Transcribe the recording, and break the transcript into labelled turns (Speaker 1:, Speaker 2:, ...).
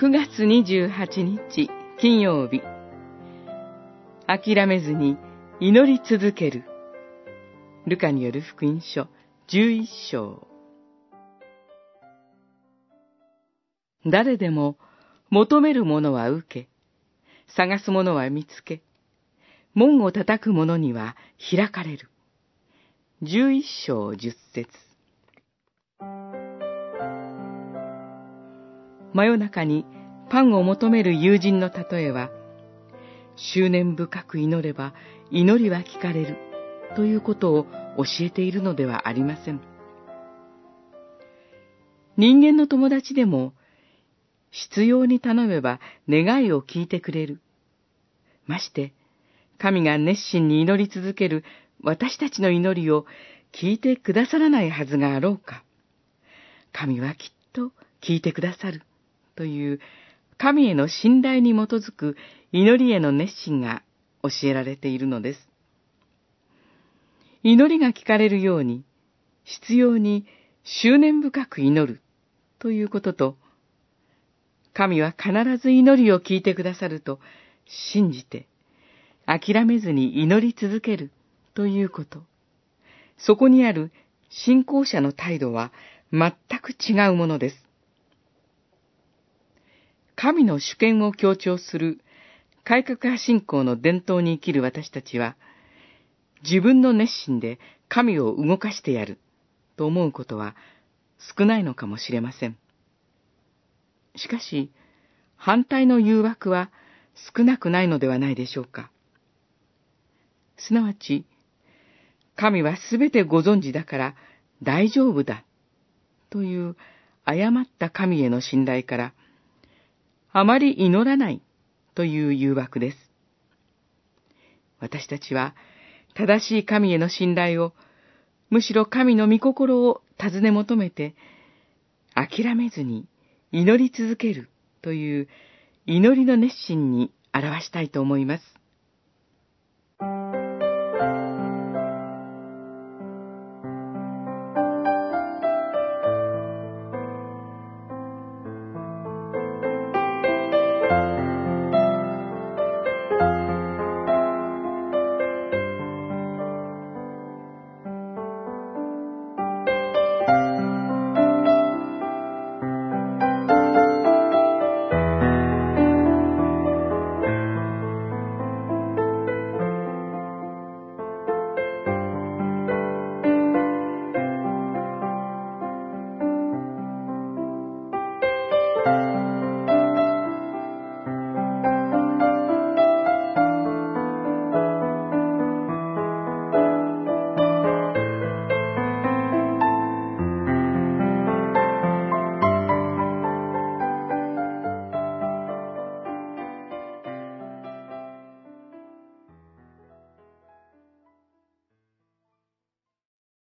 Speaker 1: 6月28日金曜日。諦めずに祈り続ける。ルカによる福音書。11章。誰でも求める者は受け、探す者は見つけ、門を叩く者には開かれる。11章10節。真夜中にパンを求める友人の例えは、執念深く祈れば祈りは聞かれるということを教えているのではありません。人間の友達でも必要に頼めば願いを聞いてくれる。まして、神が熱心に祈り続ける私たちの祈りを聞いてくださらないはずがあろうか。神はきっと聞いてくださるという神への信頼に基づく祈りへの熱心が教えられているのです。祈りが聞かれるように、必要に執念深く祈るということと、神は必ず祈りを聞いてくださると信じて、諦めずに祈り続けるということ。そこにある信仰者の態度は全く違うものです。神の主権を強調する改革派信仰の伝統に生きる私たちは、自分の熱心で神を動かしてやると思うことは少ないのかもしれません。しかし、反対の誘惑は少なくないのではないでしょうか。すなわち、神はすべてご存知だから大丈夫だという誤った神への信頼から、あまり祈らないという誘惑です。私たちは正しい神への信頼を、むしろ神の御心を尋ね求めて、諦めずに祈り続けるという祈りの熱心に表したいと思います。